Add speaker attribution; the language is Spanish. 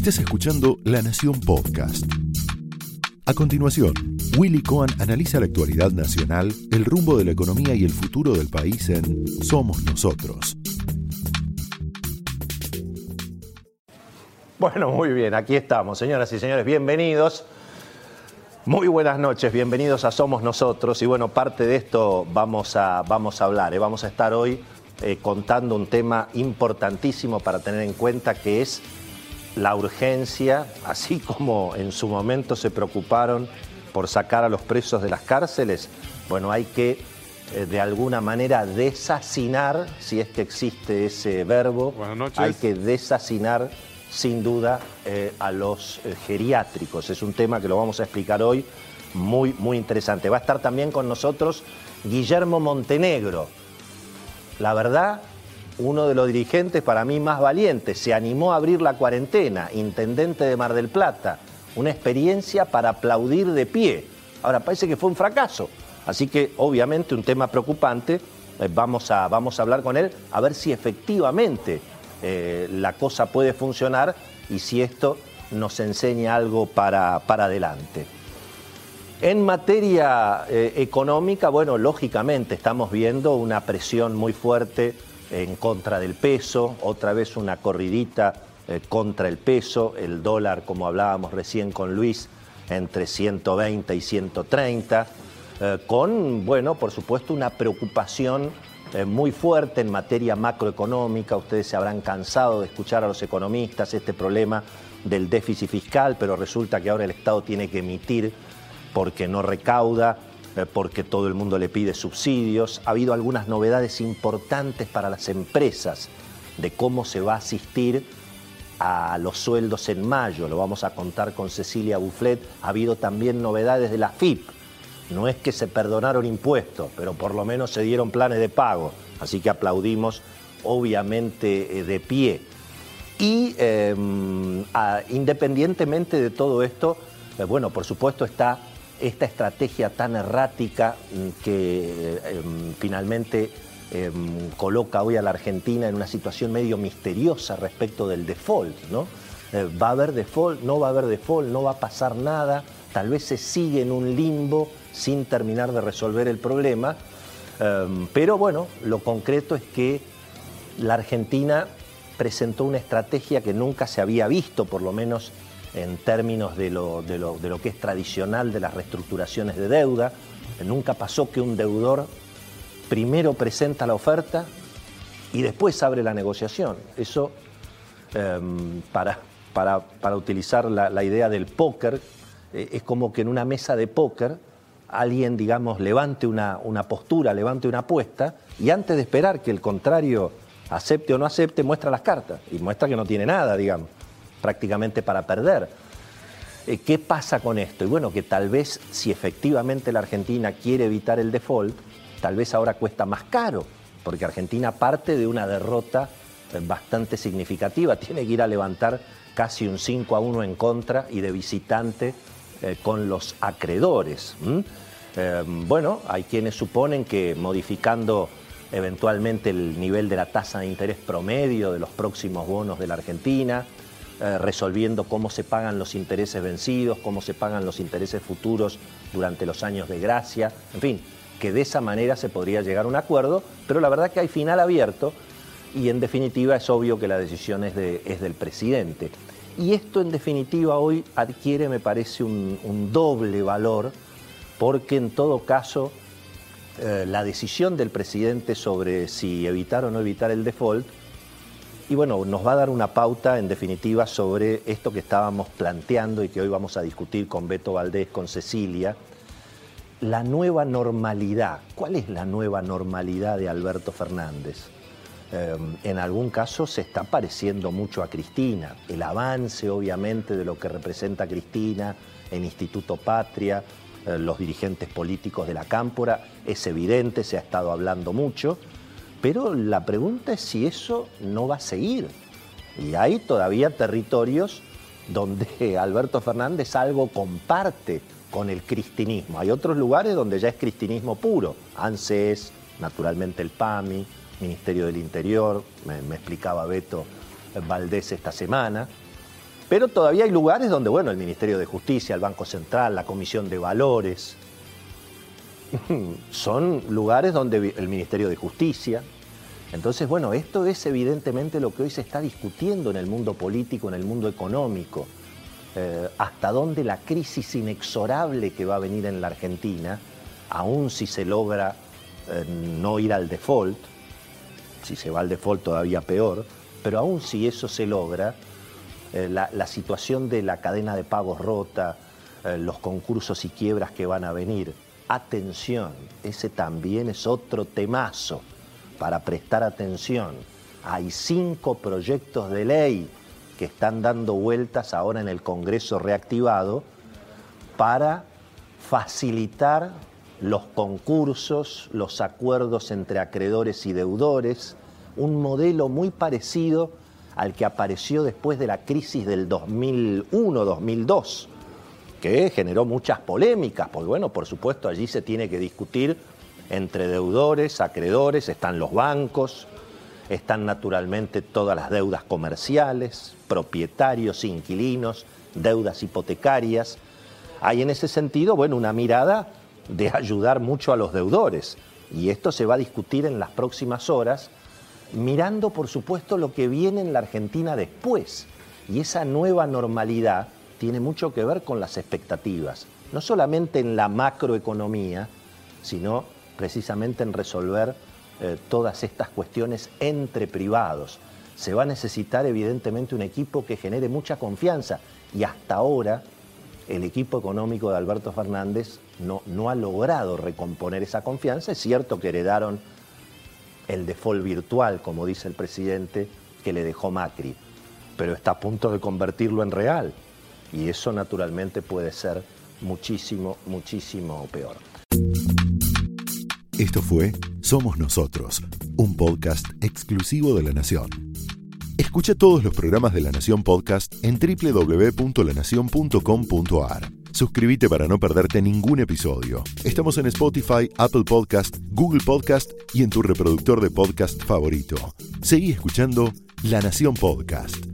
Speaker 1: Estás escuchando La Nación Podcast. A continuación, Willy Cohen analiza la actualidad nacional, el rumbo de la economía y el futuro del país en Somos Nosotros.
Speaker 2: Bueno, muy bien, aquí estamos, señoras y señores, bienvenidos. Muy buenas noches, bienvenidos a Somos Nosotros. Y bueno, parte de esto vamos a, vamos a hablar. ¿eh? Vamos a estar hoy eh, contando un tema importantísimo para tener en cuenta que es la urgencia, así como en su momento se preocuparon por sacar a los presos de las cárceles, bueno, hay que eh, de alguna manera desasinar, si es que existe ese verbo, hay que desasinar sin duda eh, a los eh, geriátricos. Es un tema que lo vamos a explicar hoy, muy, muy interesante. Va a estar también con nosotros Guillermo Montenegro. La verdad, uno de los dirigentes para mí más valientes, se animó a abrir la cuarentena, intendente de Mar del Plata, una experiencia para aplaudir de pie. Ahora parece que fue un fracaso, así que obviamente un tema preocupante, eh, vamos, a, vamos a hablar con él a ver si efectivamente eh, la cosa puede funcionar y si esto nos enseña algo para, para adelante. En materia eh, económica, bueno, lógicamente estamos viendo una presión muy fuerte en contra del peso, otra vez una corridita eh, contra el peso, el dólar, como hablábamos recién con Luis, entre 120 y 130, eh, con, bueno, por supuesto, una preocupación eh, muy fuerte en materia macroeconómica. Ustedes se habrán cansado de escuchar a los economistas este problema del déficit fiscal, pero resulta que ahora el Estado tiene que emitir porque no recauda porque todo el mundo le pide subsidios. Ha habido algunas novedades importantes para las empresas de cómo se va a asistir a los sueldos en mayo. Lo vamos a contar con Cecilia Bufflet. Ha habido también novedades de la FIP. No es que se perdonaron impuestos, pero por lo menos se dieron planes de pago. Así que aplaudimos, obviamente, eh, de pie. Y em, independientemente de todo esto, eh, bueno, por supuesto está esta estrategia tan errática mm, que em, finalmente em, coloca hoy a la Argentina en una situación medio misteriosa respecto del default, ¿no? Eh, ¿Va a haber default? ¿No va a haber default? ¿No va a pasar nada? Tal vez se sigue en un limbo sin terminar de resolver el problema. Em, pero bueno, lo concreto es que la Argentina presentó una estrategia que nunca se había visto, por lo menos en términos de lo, de lo, que es tradicional de las reestructuraciones de deuda. Nunca pasó que un deudor primero presenta la oferta y después abre la negociación. Eso, em, para, para, utilizar la, idea del póker, eh, es como que en una mesa de póker alguien, digamos, levante una, una postura, levante una apuesta y antes de esperar que el contrario acepte o no acepte, muestra las cartas y muestra que no tiene nada, digamos prácticamente para perder. Eh, ¿Qué pasa con esto? Y bueno, que tal vez si efectivamente la Argentina quiere evitar el default, tal vez ahora cuesta más caro, porque Argentina parte de una derrota eh, bastante significativa, tiene que ir a levantar casi un 5 a 1 en contra y de visitante eh, con los acreedores. bueno, hay quienes suponen que modificando eventualmente el nivel de la tasa de interés promedio de los próximos bonos de la Argentina, eh, resolviendo cómo se pagan los intereses vencidos, cómo se pagan los intereses futuros durante los años de gracia, en fin, que de esa manera se podría llegar a un acuerdo, pero la verdad que hay final abierto y en definitiva es obvio que la decisión es, del presidente. Y esto en definitiva hoy adquiere, me parece, un, doble valor, porque en todo caso eh, la decisión del presidente sobre si evitar o no evitar el default y bueno, nos va a dar una pauta en definitiva sobre esto que estábamos planteando y que hoy vamos a discutir con Beto Valdés, con Cecilia, la nueva normalidad. ¿Cuál es la nueva normalidad de Alberto Fernández? Em, en algún caso se está pareciendo mucho a Cristina. El avance, obviamente, de lo que representa Cristina en Instituto Patria, eh, los dirigentes políticos de la Cámpora, es evidente, se ha estado hablando mucho. Pero la pregunta es si eso no va a seguir. Y hay todavía territorios donde Alberto Fernández algo comparte con el cristinismo. Hay otros lugares donde ya es cristinismo puro. ANSES, naturalmente el PAMI, Ministerio del Interior, me, explicaba Beto Valdés esta semana. Pero todavía hay lugares donde, bueno, el Ministerio de Justicia, el Banco Central, la Comisión de Valores, son lugares donde el Ministerio de Justicia. Entonces, bueno, esto es evidentemente lo que hoy se está discutiendo en el mundo político, en el mundo económico. Eh, hasta dónde la crisis inexorable que va a venir en la Argentina, aun si se logra eh, no ir al default, si se va al default todavía peor, pero aun si eso se logra, eh, la, situación de la cadena de pagos rota, los concursos y quiebras que van a venir, atención, ese también es otro temazo para prestar atención. Hay cinco proyectos de ley que están dando vueltas ahora en el Congreso reactivado para facilitar los concursos, los acuerdos entre acreedores y deudores, un modelo muy parecido al que apareció después de la crisis del 2001-2002, que generó muchas polémicas, porque bueno, por supuesto allí se tiene que discutir entre deudores, acreedores, están los bancos, están naturalmente todas las deudas comerciales, propietarios, inquilinos, deudas hipotecarias. Hay en ese sentido, bueno, una mirada de ayudar mucho a los deudores. Y esto se va a discutir en las próximas horas, mirando, por supuesto, lo que viene en la Argentina después. Y esa nueva normalidad tiene mucho que ver con las expectativas, no solamente en la macroeconomía, sino precisamente en resolver eh, todas estas cuestiones entre privados. Se va a necesitar evidentemente un equipo que genere mucha confianza y hasta ahora el equipo económico de Alberto Fernández no, no ha logrado recomponer esa confianza. Es cierto que heredaron el default virtual, como dice el presidente, que le dejó Macri, pero está a punto de convertirlo en real. Y eso naturalmente puede ser muchísimo, muchísimo peor.
Speaker 1: Esto fue Somos Nosotros, un podcast exclusivo de La Nación. Escucha todos los programas de La Nación Podcast en www.lanacion.com.ar. Suscríbete para no perderte ningún episodio. Estamos en Spotify, Apple Podcast, Google Podcast y en tu reproductor de podcast favorito. Seguí escuchando La Nación Podcast.